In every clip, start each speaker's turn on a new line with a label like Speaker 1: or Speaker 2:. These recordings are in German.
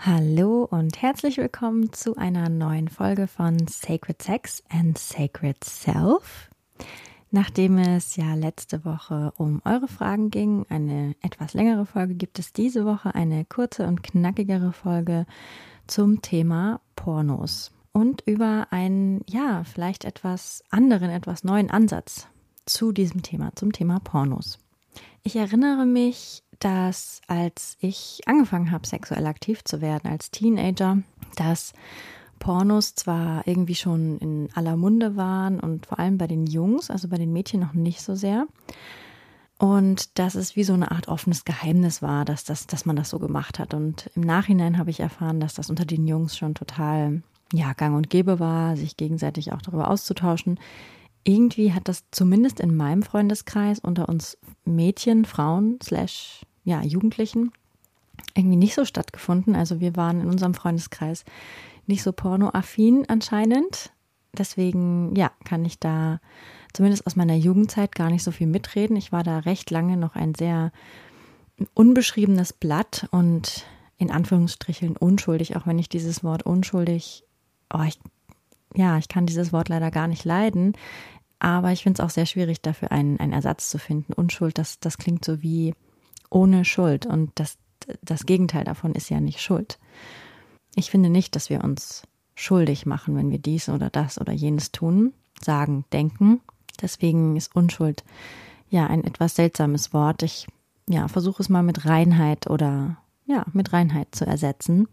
Speaker 1: Hallo und herzlich willkommen zu einer neuen Folge von Sacred Sex and Sacred Self. Nachdem es ja letzte Woche um eure Fragen ging, eine etwas längere Folge, gibt es diese Woche eine kurze und knackigere Folge zum Thema Pornos und über einen, ja, vielleicht etwas anderen, etwas neuen Ansatz zu diesem Thema, zum Thema Pornos. Ich erinnere mich dass als ich angefangen habe, sexuell aktiv zu werden als Teenager, dass Pornos zwar irgendwie schon in aller Munde waren und vor allem bei den Jungs, also bei den Mädchen noch nicht so sehr. Und dass es wie so eine Art offenes Geheimnis war, dass, das, dass man das so gemacht hat. Und im Nachhinein habe ich erfahren, dass das unter den Jungs schon total ja, gang und gäbe war, sich gegenseitig auch darüber auszutauschen. Irgendwie hat das zumindest in meinem Freundeskreis unter uns Mädchen, Frauen, slash ja, Jugendlichen irgendwie nicht so stattgefunden. Also wir waren in unserem Freundeskreis nicht so pornoaffin anscheinend. Deswegen, ja, kann ich da zumindest aus meiner Jugendzeit gar nicht so viel mitreden. Ich war da recht lange noch ein sehr unbeschriebenes Blatt und in Anführungsstrichen unschuldig, auch wenn ich dieses Wort unschuldig, oh, ich, ja, ich kann dieses Wort leider gar nicht leiden. Aber ich finde es auch sehr schwierig, dafür einen, einen Ersatz zu finden. Unschuld, das, das klingt so wie, ohne Schuld. Und das, das Gegenteil davon ist ja nicht Schuld. Ich finde nicht, dass wir uns schuldig machen, wenn wir dies oder das oder jenes tun, sagen, denken. Deswegen ist Unschuld ja ein etwas seltsames Wort. Ich ja, versuche es mal mit Reinheit oder ja, mit Reinheit zu ersetzen.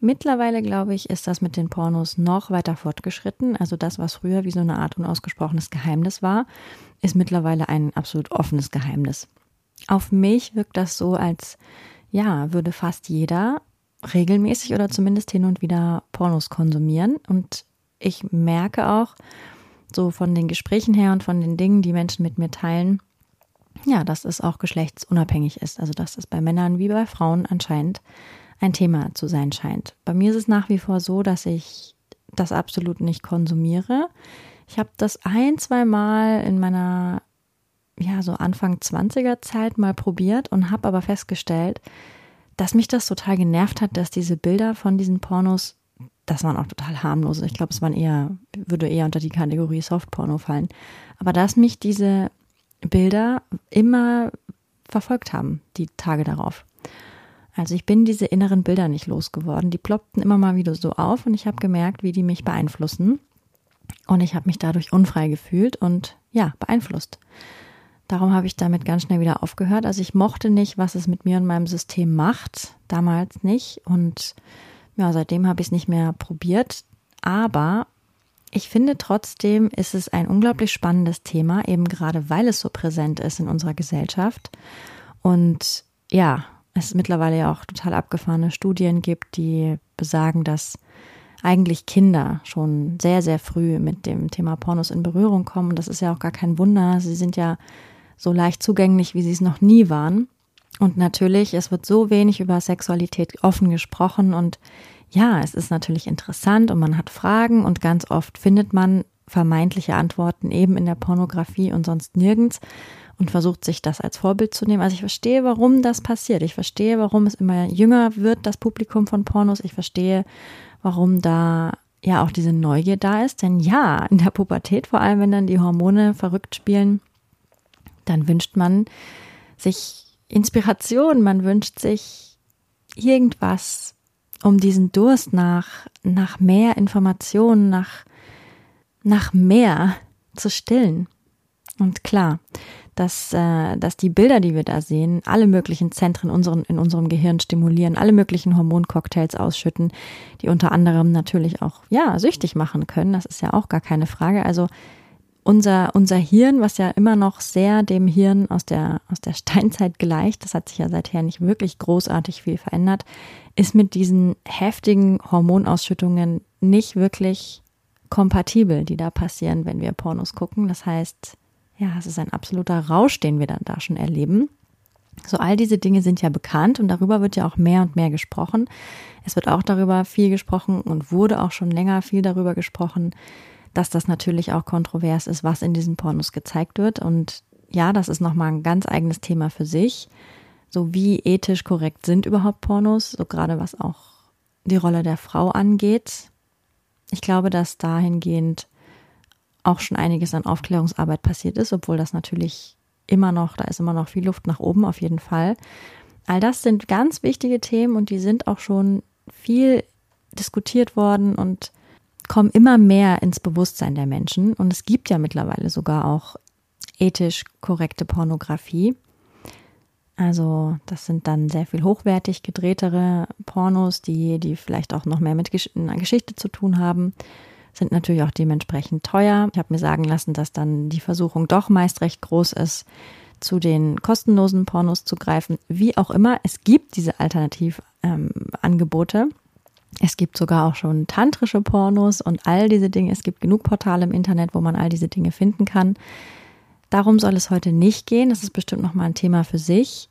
Speaker 1: Mittlerweile, glaube ich, ist das mit den Pornos noch weiter fortgeschritten. Also das, was früher wie so eine Art unausgesprochenes Geheimnis war, ist mittlerweile ein absolut offenes Geheimnis. Auf mich wirkt das so, als ja, würde fast jeder regelmäßig oder zumindest hin und wieder Pornos konsumieren. Und ich merke auch, so von den Gesprächen her und von den Dingen, die Menschen mit mir teilen, ja, dass es auch geschlechtsunabhängig ist. Also dass es bei Männern wie bei Frauen anscheinend ein Thema zu sein scheint. Bei mir ist es nach wie vor so, dass ich das absolut nicht konsumiere. Ich habe das ein, zwei Mal in meiner, ja, so Anfang 20er Zeit mal probiert und habe aber festgestellt, dass mich das total genervt hat, dass diese Bilder von diesen Pornos, das waren auch total harmlose. Ich glaube, es waren eher, würde eher unter die Kategorie Softporno fallen. Aber dass mich diese Bilder immer verfolgt haben, die Tage darauf. Also ich bin diese inneren Bilder nicht losgeworden. Die ploppten immer mal wieder so auf und ich habe gemerkt, wie die mich beeinflussen. Und ich habe mich dadurch unfrei gefühlt und ja, beeinflusst. Darum habe ich damit ganz schnell wieder aufgehört. Also ich mochte nicht, was es mit mir und meinem System macht. Damals nicht. Und ja, seitdem habe ich es nicht mehr probiert. Aber ich finde trotzdem ist es ein unglaublich spannendes Thema, eben gerade weil es so präsent ist in unserer Gesellschaft. Und ja, es mittlerweile ja auch total abgefahrene Studien gibt, die besagen, dass eigentlich Kinder schon sehr, sehr früh mit dem Thema Pornos in Berührung kommen. Das ist ja auch gar kein Wunder. Sie sind ja so leicht zugänglich, wie sie es noch nie waren. Und natürlich, es wird so wenig über Sexualität offen gesprochen und ja, es ist natürlich interessant und man hat Fragen und ganz oft findet man vermeintliche Antworten eben in der Pornografie und sonst nirgends und versucht sich das als Vorbild zu nehmen. Also ich verstehe, warum das passiert. Ich verstehe, warum es immer jünger wird, das Publikum von Pornos. Ich verstehe, warum da ja auch diese Neugier da ist. Denn ja, in der Pubertät, vor allem wenn dann die Hormone verrückt spielen, dann wünscht man sich Inspiration, man wünscht sich irgendwas, um diesen Durst nach, nach mehr Informationen, nach, nach mehr zu stillen. Und klar, dass, äh, dass die Bilder, die wir da sehen, alle möglichen Zentren unseren, in unserem Gehirn stimulieren, alle möglichen Hormoncocktails ausschütten, die unter anderem natürlich auch, ja, süchtig machen können. Das ist ja auch gar keine Frage. Also unser, unser Hirn, was ja immer noch sehr dem Hirn aus der, aus der Steinzeit gleicht, das hat sich ja seither nicht wirklich großartig viel verändert, ist mit diesen heftigen Hormonausschüttungen nicht wirklich kompatibel, die da passieren, wenn wir Pornos gucken. Das heißt, ja, es ist ein absoluter Rausch, den wir dann da schon erleben. So all diese Dinge sind ja bekannt und darüber wird ja auch mehr und mehr gesprochen. Es wird auch darüber viel gesprochen und wurde auch schon länger viel darüber gesprochen, dass das natürlich auch kontrovers ist, was in diesen Pornos gezeigt wird. Und ja, das ist nochmal ein ganz eigenes Thema für sich. So wie ethisch korrekt sind überhaupt Pornos, so gerade was auch die Rolle der Frau angeht. Ich glaube, dass dahingehend auch schon einiges an Aufklärungsarbeit passiert ist, obwohl das natürlich immer noch, da ist immer noch viel Luft nach oben auf jeden Fall. All das sind ganz wichtige Themen und die sind auch schon viel diskutiert worden und kommen immer mehr ins Bewusstsein der Menschen. Und es gibt ja mittlerweile sogar auch ethisch korrekte Pornografie. Also das sind dann sehr viel hochwertig gedrehtere Pornos, die, die vielleicht auch noch mehr mit Gesch einer Geschichte zu tun haben, sind natürlich auch dementsprechend teuer. Ich habe mir sagen lassen, dass dann die Versuchung doch meist recht groß ist, zu den kostenlosen Pornos zu greifen. Wie auch immer, es gibt diese Alternativangebote. Ähm, es gibt sogar auch schon tantrische Pornos und all diese Dinge. Es gibt genug Portale im Internet, wo man all diese Dinge finden kann. Darum soll es heute nicht gehen. Das ist bestimmt nochmal ein Thema für sich.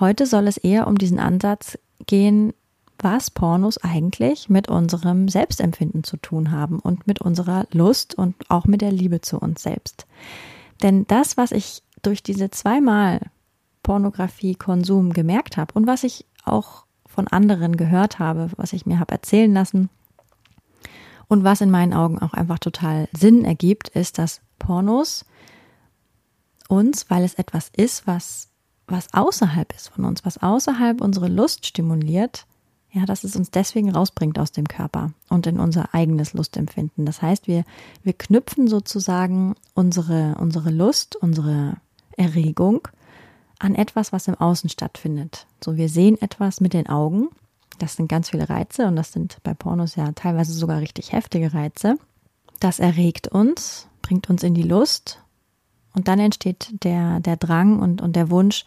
Speaker 1: Heute soll es eher um diesen Ansatz gehen, was Pornos eigentlich mit unserem Selbstempfinden zu tun haben und mit unserer Lust und auch mit der Liebe zu uns selbst. Denn das, was ich durch diese zweimal Pornografie-Konsum gemerkt habe und was ich auch von anderen gehört habe, was ich mir habe erzählen lassen und was in meinen Augen auch einfach total Sinn ergibt, ist, dass Pornos uns, weil es etwas ist, was, was außerhalb ist von uns, was außerhalb unsere Lust stimuliert, ja, dass es uns deswegen rausbringt aus dem Körper und in unser eigenes Lustempfinden. Das heißt, wir, wir knüpfen sozusagen unsere, unsere Lust, unsere Erregung an etwas, was im Außen stattfindet. So, wir sehen etwas mit den Augen. Das sind ganz viele Reize und das sind bei Pornos ja teilweise sogar richtig heftige Reize. Das erregt uns, bringt uns in die Lust und dann entsteht der, der Drang und, und der Wunsch,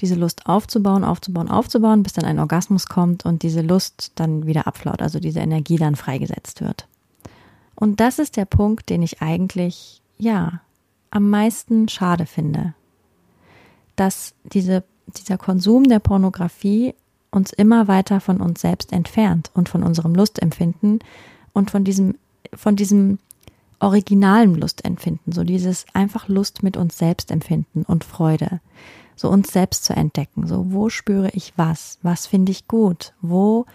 Speaker 1: diese Lust aufzubauen, aufzubauen, aufzubauen, bis dann ein Orgasmus kommt und diese Lust dann wieder abflaut, also diese Energie dann freigesetzt wird. Und das ist der Punkt, den ich eigentlich, ja, am meisten schade finde dass diese, dieser Konsum der Pornografie uns immer weiter von uns selbst entfernt und von unserem Lustempfinden und von diesem, von diesem originalen Lustempfinden, so dieses einfach Lust mit uns selbst empfinden und Freude, so uns selbst zu entdecken, so wo spüre ich was, was finde ich gut, wo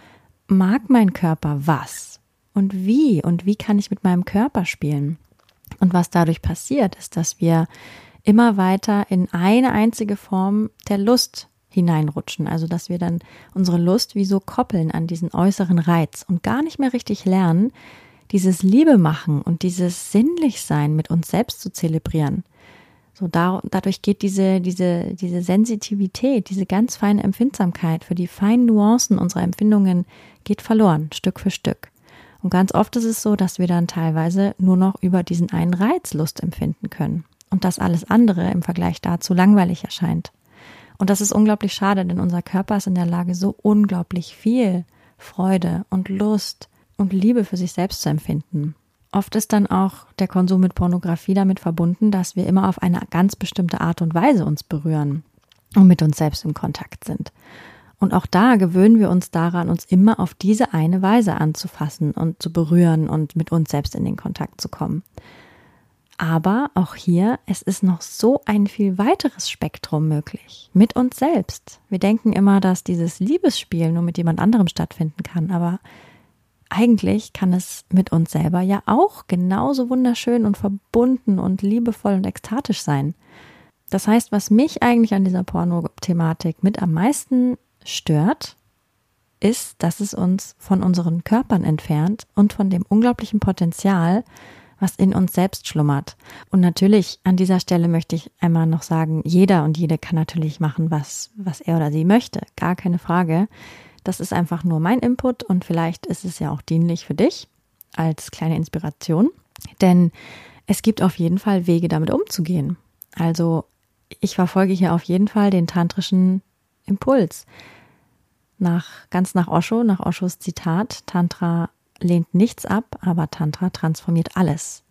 Speaker 1: mag mein Körper was? Und wie? Und wie kann ich mit meinem Körper spielen. Und was dadurch passiert, ist, dass wir immer weiter in eine einzige Form der Lust hineinrutschen. Also, dass wir dann unsere Lust wie so koppeln an diesen äußeren Reiz und gar nicht mehr richtig lernen, dieses Liebe machen und dieses Sinnlichsein mit uns selbst zu zelebrieren. So da, dadurch geht diese, diese, diese Sensitivität, diese ganz feine Empfindsamkeit für die feinen Nuancen unserer Empfindungen geht verloren, Stück für Stück. Und ganz oft ist es so, dass wir dann teilweise nur noch über diesen einen Reiz Lust empfinden können und dass alles andere im Vergleich dazu langweilig erscheint. Und das ist unglaublich schade, denn unser Körper ist in der Lage, so unglaublich viel Freude und Lust und Liebe für sich selbst zu empfinden. Oft ist dann auch der Konsum mit Pornografie damit verbunden, dass wir immer auf eine ganz bestimmte Art und Weise uns berühren und mit uns selbst im Kontakt sind. Und auch da gewöhnen wir uns daran, uns immer auf diese eine Weise anzufassen und zu berühren und mit uns selbst in den Kontakt zu kommen. Aber auch hier, es ist noch so ein viel weiteres Spektrum möglich. Mit uns selbst. Wir denken immer, dass dieses Liebesspiel nur mit jemand anderem stattfinden kann, aber eigentlich kann es mit uns selber ja auch genauso wunderschön und verbunden und liebevoll und ekstatisch sein. Das heißt, was mich eigentlich an dieser Porno-Thematik mit am meisten stört, ist, dass es uns von unseren Körpern entfernt und von dem unglaublichen Potenzial, was in uns selbst schlummert. Und natürlich an dieser Stelle möchte ich einmal noch sagen, jeder und jede kann natürlich machen, was, was er oder sie möchte. Gar keine Frage. Das ist einfach nur mein Input und vielleicht ist es ja auch dienlich für dich als kleine Inspiration. Denn es gibt auf jeden Fall Wege, damit umzugehen. Also ich verfolge hier auf jeden Fall den tantrischen Impuls. Nach, ganz nach Osho, nach Oshos Zitat, Tantra lehnt nichts ab, aber Tantra transformiert alles.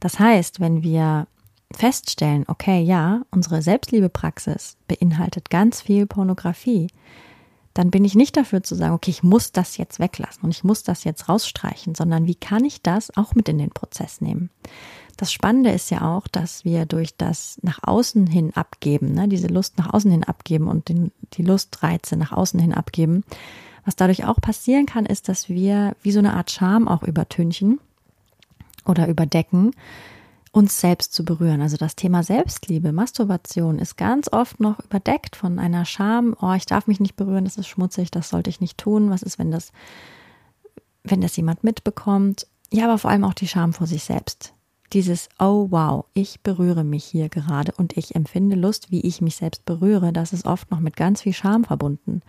Speaker 1: Das heißt, wenn wir feststellen, okay, ja, unsere Selbstliebepraxis beinhaltet ganz viel Pornografie, dann bin ich nicht dafür zu sagen, okay, ich muss das jetzt weglassen und ich muss das jetzt rausstreichen, sondern wie kann ich das auch mit in den Prozess nehmen? Das Spannende ist ja auch, dass wir durch das nach außen hin abgeben, ne, diese Lust nach außen hin abgeben und den, die Lustreize nach außen hin abgeben, was dadurch auch passieren kann, ist, dass wir wie so eine Art Scham auch übertünchen oder überdecken, uns selbst zu berühren. Also das Thema Selbstliebe, Masturbation ist ganz oft noch überdeckt von einer Scham. Oh, ich darf mich nicht berühren, das ist schmutzig, das sollte ich nicht tun. Was ist, wenn das, wenn das jemand mitbekommt? Ja, aber vor allem auch die Scham vor sich selbst. Dieses, oh wow, ich berühre mich hier gerade und ich empfinde Lust, wie ich mich selbst berühre, das ist oft noch mit ganz viel Scham verbunden.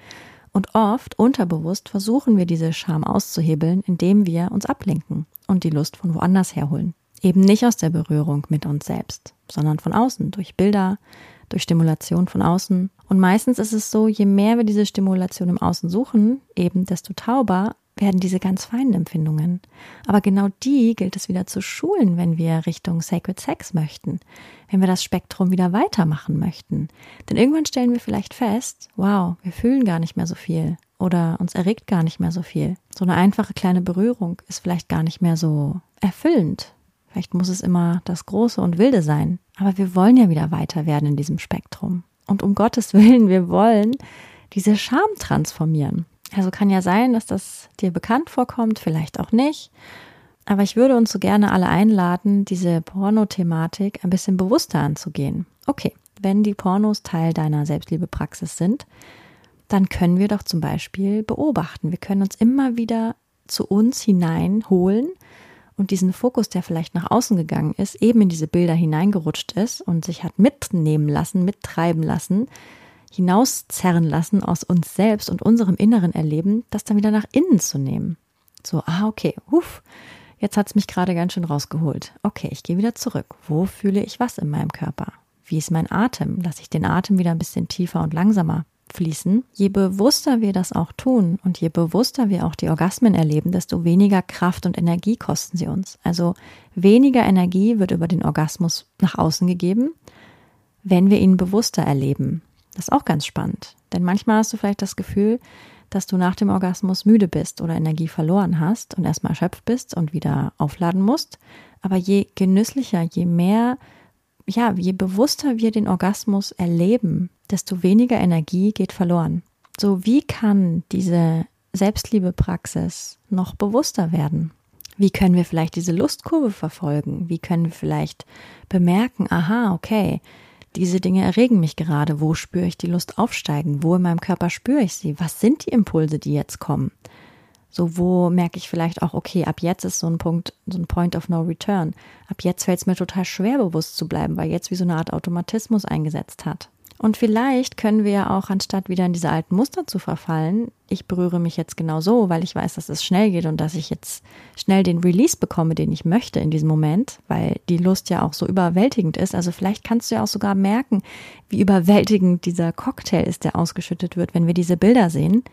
Speaker 1: Und oft, unterbewusst, versuchen wir diese Scham auszuhebeln, indem wir uns ablenken und die Lust von woanders herholen. Eben nicht aus der Berührung mit uns selbst, sondern von außen, durch Bilder, durch Stimulation von außen. Und meistens ist es so, je mehr wir diese Stimulation im Außen suchen, eben desto tauber werden diese ganz feinen Empfindungen. Aber genau die gilt es wieder zu schulen, wenn wir Richtung Sacred Sex möchten, wenn wir das Spektrum wieder weitermachen möchten. Denn irgendwann stellen wir vielleicht fest, wow, wir fühlen gar nicht mehr so viel oder uns erregt gar nicht mehr so viel. So eine einfache kleine Berührung ist vielleicht gar nicht mehr so erfüllend. Vielleicht muss es immer das Große und Wilde sein. Aber wir wollen ja wieder weiter werden in diesem Spektrum. Und um Gottes Willen, wir wollen diese Scham transformieren. Also kann ja sein, dass das dir bekannt vorkommt, vielleicht auch nicht. Aber ich würde uns so gerne alle einladen, diese Porno-Thematik ein bisschen bewusster anzugehen. Okay, wenn die Pornos Teil deiner Selbstliebepraxis sind, dann können wir doch zum Beispiel beobachten. Wir können uns immer wieder zu uns hineinholen und diesen Fokus, der vielleicht nach außen gegangen ist, eben in diese Bilder hineingerutscht ist und sich hat mitnehmen lassen, mittreiben lassen, hinauszerren lassen aus uns selbst und unserem inneren Erleben, das dann wieder nach innen zu nehmen. So, ah, okay, huf, jetzt hat's mich gerade ganz schön rausgeholt. Okay, ich gehe wieder zurück. Wo fühle ich was in meinem Körper? Wie ist mein Atem? Lasse ich den Atem wieder ein bisschen tiefer und langsamer fließen, je bewusster wir das auch tun und je bewusster wir auch die Orgasmen erleben, desto weniger Kraft und Energie kosten sie uns. Also weniger Energie wird über den Orgasmus nach außen gegeben, wenn wir ihn bewusster erleben. Das ist auch ganz spannend, denn manchmal hast du vielleicht das Gefühl, dass du nach dem Orgasmus müde bist oder Energie verloren hast und erstmal erschöpft bist und wieder aufladen musst. Aber je genüsslicher, je mehr ja, je bewusster wir den Orgasmus erleben, desto weniger Energie geht verloren. So, wie kann diese Selbstliebepraxis noch bewusster werden? Wie können wir vielleicht diese Lustkurve verfolgen? Wie können wir vielleicht bemerken, aha, okay, diese Dinge erregen mich gerade. Wo spüre ich die Lust aufsteigen? Wo in meinem Körper spüre ich sie? Was sind die Impulse, die jetzt kommen? So, wo merke ich vielleicht auch, okay, ab jetzt ist so ein Punkt, so ein Point of No Return. Ab jetzt fällt es mir total schwer, bewusst zu bleiben, weil jetzt wie so eine Art Automatismus eingesetzt hat. Und vielleicht können wir ja auch, anstatt wieder in diese alten Muster zu verfallen, ich berühre mich jetzt genau so, weil ich weiß, dass es schnell geht und dass ich jetzt schnell den Release bekomme, den ich möchte in diesem Moment, weil die Lust ja auch so überwältigend ist. Also vielleicht kannst du ja auch sogar merken, wie überwältigend dieser Cocktail ist, der ausgeschüttet wird, wenn wir diese Bilder sehen.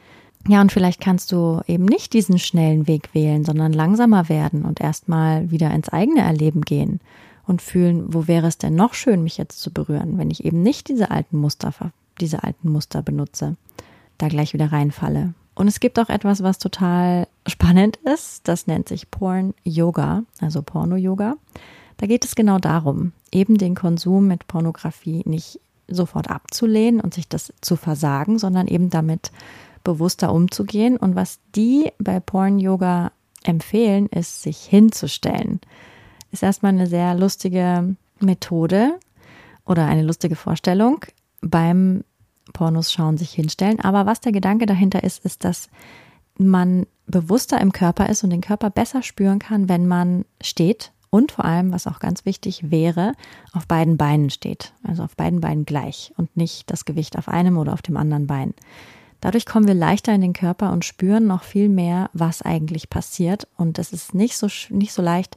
Speaker 1: Ja, und vielleicht kannst du eben nicht diesen schnellen Weg wählen, sondern langsamer werden und erstmal wieder ins eigene Erleben gehen und fühlen, wo wäre es denn noch schön, mich jetzt zu berühren, wenn ich eben nicht diese alten Muster, diese alten Muster benutze, da gleich wieder reinfalle. Und es gibt auch etwas, was total spannend ist. Das nennt sich Porn Yoga, also Porno Yoga. Da geht es genau darum, eben den Konsum mit Pornografie nicht sofort abzulehnen und sich das zu versagen, sondern eben damit bewusster umzugehen. Und was die bei Porn Yoga empfehlen, ist, sich hinzustellen. Ist erstmal eine sehr lustige Methode oder eine lustige Vorstellung beim Pornos schauen, sich hinstellen. Aber was der Gedanke dahinter ist, ist, dass man bewusster im Körper ist und den Körper besser spüren kann, wenn man steht und vor allem, was auch ganz wichtig wäre, auf beiden Beinen steht. Also auf beiden Beinen gleich und nicht das Gewicht auf einem oder auf dem anderen Bein. Dadurch kommen wir leichter in den Körper und spüren noch viel mehr, was eigentlich passiert. Und es ist nicht so, nicht so leicht,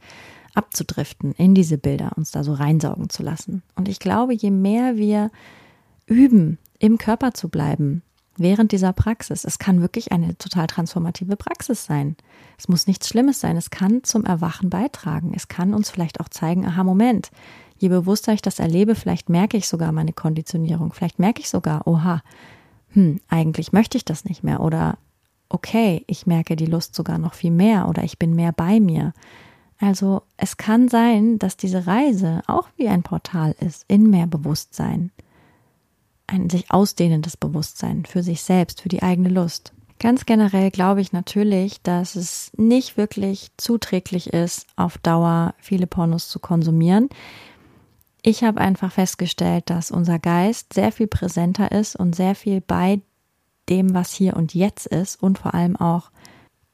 Speaker 1: abzudriften in diese Bilder, uns da so reinsaugen zu lassen. Und ich glaube, je mehr wir üben, im Körper zu bleiben, während dieser Praxis. Es kann wirklich eine total transformative Praxis sein. Es muss nichts Schlimmes sein. Es kann zum Erwachen beitragen. Es kann uns vielleicht auch zeigen, aha, Moment, je bewusster ich das erlebe, vielleicht merke ich sogar meine Konditionierung. Vielleicht merke ich sogar, oha, hm, eigentlich möchte ich das nicht mehr. Oder okay, ich merke die Lust sogar noch viel mehr oder ich bin mehr bei mir. Also es kann sein, dass diese Reise auch wie ein Portal ist in mehr Bewusstsein ein sich ausdehnendes Bewusstsein für sich selbst, für die eigene Lust. Ganz generell glaube ich natürlich, dass es nicht wirklich zuträglich ist, auf Dauer viele Pornos zu konsumieren. Ich habe einfach festgestellt, dass unser Geist sehr viel präsenter ist und sehr viel bei dem, was hier und jetzt ist und vor allem auch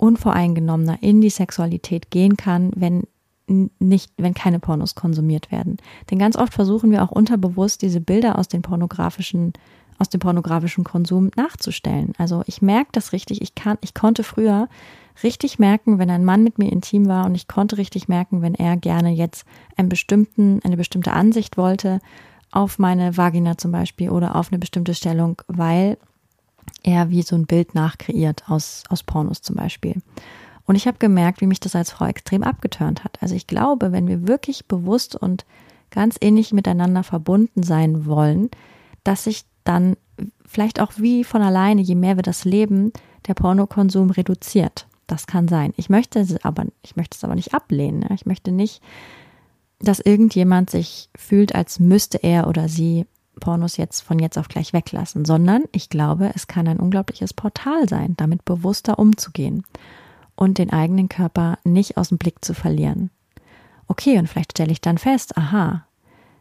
Speaker 1: unvoreingenommener in die Sexualität gehen kann, wenn nicht, wenn keine Pornos konsumiert werden. Denn ganz oft versuchen wir auch unterbewusst diese Bilder aus den pornografischen, aus dem pornografischen Konsum nachzustellen. Also ich merke das richtig. Ich kann, ich konnte früher richtig merken, wenn ein Mann mit mir intim war und ich konnte richtig merken, wenn er gerne jetzt einen bestimmten, eine bestimmte Ansicht wollte auf meine Vagina zum Beispiel oder auf eine bestimmte Stellung, weil er wie so ein Bild nachkreiert aus, aus Pornos zum Beispiel. Und ich habe gemerkt, wie mich das als Frau extrem abgeturnt hat. Also ich glaube, wenn wir wirklich bewusst und ganz ähnlich miteinander verbunden sein wollen, dass sich dann vielleicht auch wie von alleine, je mehr wir das leben, der Pornokonsum reduziert. Das kann sein. Ich möchte es aber, ich möchte es aber nicht ablehnen. Ich möchte nicht, dass irgendjemand sich fühlt, als müsste er oder sie Pornos jetzt von jetzt auf gleich weglassen, sondern ich glaube, es kann ein unglaubliches Portal sein, damit bewusster umzugehen und den eigenen Körper nicht aus dem Blick zu verlieren. Okay, und vielleicht stelle ich dann fest, aha,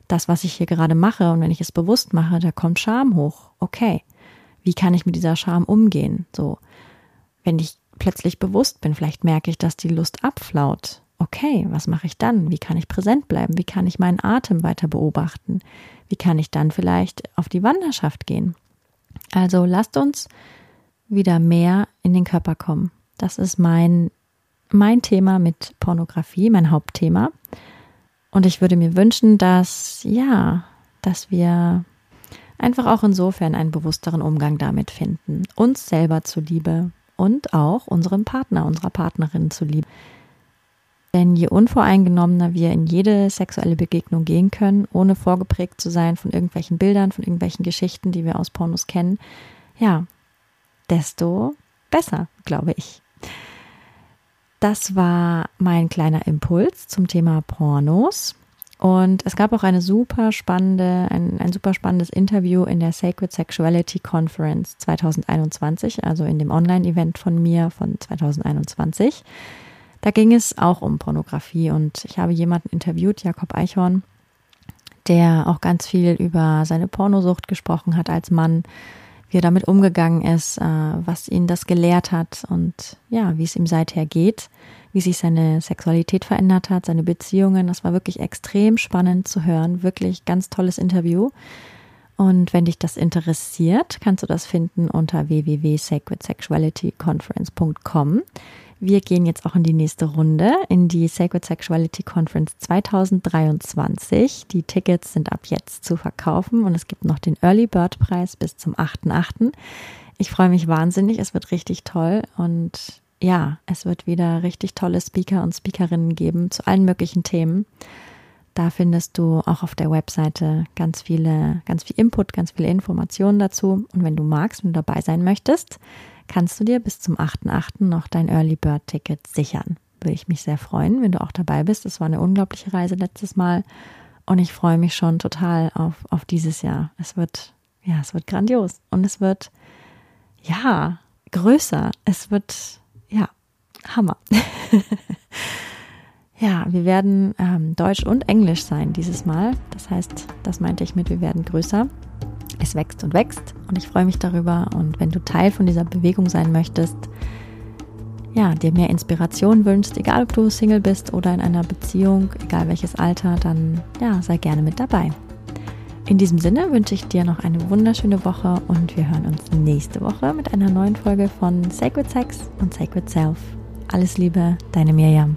Speaker 1: das, was ich hier gerade mache und wenn ich es bewusst mache, da kommt Scham hoch. Okay, wie kann ich mit dieser Scham umgehen? So, wenn ich plötzlich bewusst bin, vielleicht merke ich, dass die Lust abflaut. Okay, was mache ich dann? Wie kann ich präsent bleiben? Wie kann ich meinen Atem weiter beobachten? Wie kann ich dann vielleicht auf die Wanderschaft gehen? Also lasst uns wieder mehr in den Körper kommen. Das ist mein, mein Thema mit Pornografie, mein Hauptthema. Und ich würde mir wünschen, dass, ja, dass wir einfach auch insofern einen bewussteren Umgang damit finden. Uns selber zuliebe und auch unserem Partner, unserer Partnerin zuliebe. Denn je unvoreingenommener wir in jede sexuelle Begegnung gehen können, ohne vorgeprägt zu sein von irgendwelchen Bildern, von irgendwelchen Geschichten, die wir aus Pornos kennen, ja, desto besser, glaube ich. Das war mein kleiner Impuls zum Thema Pornos. Und es gab auch eine super spannende, ein, ein super spannendes Interview in der Sacred Sexuality Conference 2021, also in dem Online-Event von mir von 2021. Da ging es auch um Pornografie und ich habe jemanden interviewt, Jakob Eichhorn, der auch ganz viel über seine Pornosucht gesprochen hat als Mann, wie er damit umgegangen ist, äh, was ihn das gelehrt hat und ja, wie es ihm seither geht, wie sich seine Sexualität verändert hat, seine Beziehungen. Das war wirklich extrem spannend zu hören, wirklich ganz tolles Interview. Und wenn dich das interessiert, kannst du das finden unter www.sacredsexualityconference.com. Wir gehen jetzt auch in die nächste Runde, in die Sacred Sexuality Conference 2023. Die Tickets sind ab jetzt zu verkaufen und es gibt noch den Early Bird Preis bis zum 8.8. Ich freue mich wahnsinnig, es wird richtig toll und ja, es wird wieder richtig tolle Speaker und Speakerinnen geben zu allen möglichen Themen. Da findest du auch auf der Webseite ganz viele, ganz viel Input, ganz viele Informationen dazu. Und wenn du magst, du dabei sein möchtest, kannst du dir bis zum 8.8. noch dein Early Bird Ticket sichern. Würde ich mich sehr freuen, wenn du auch dabei bist. Es war eine unglaubliche Reise letztes Mal und ich freue mich schon total auf, auf dieses Jahr. Es wird, ja, es wird grandios und es wird, ja, größer. Es wird, ja, Hammer. ja, wir werden ähm, Deutsch und Englisch sein dieses Mal. Das heißt, das meinte ich mit, wir werden größer es wächst und wächst und ich freue mich darüber. Und wenn du Teil von dieser Bewegung sein möchtest, ja, dir mehr Inspiration wünschst, egal ob du Single bist oder in einer Beziehung, egal welches Alter, dann ja, sei gerne mit dabei. In diesem Sinne wünsche ich dir noch eine wunderschöne Woche und wir hören uns nächste Woche mit einer neuen Folge von Sacred Sex und Sacred Self. Alles Liebe, deine Mirjam.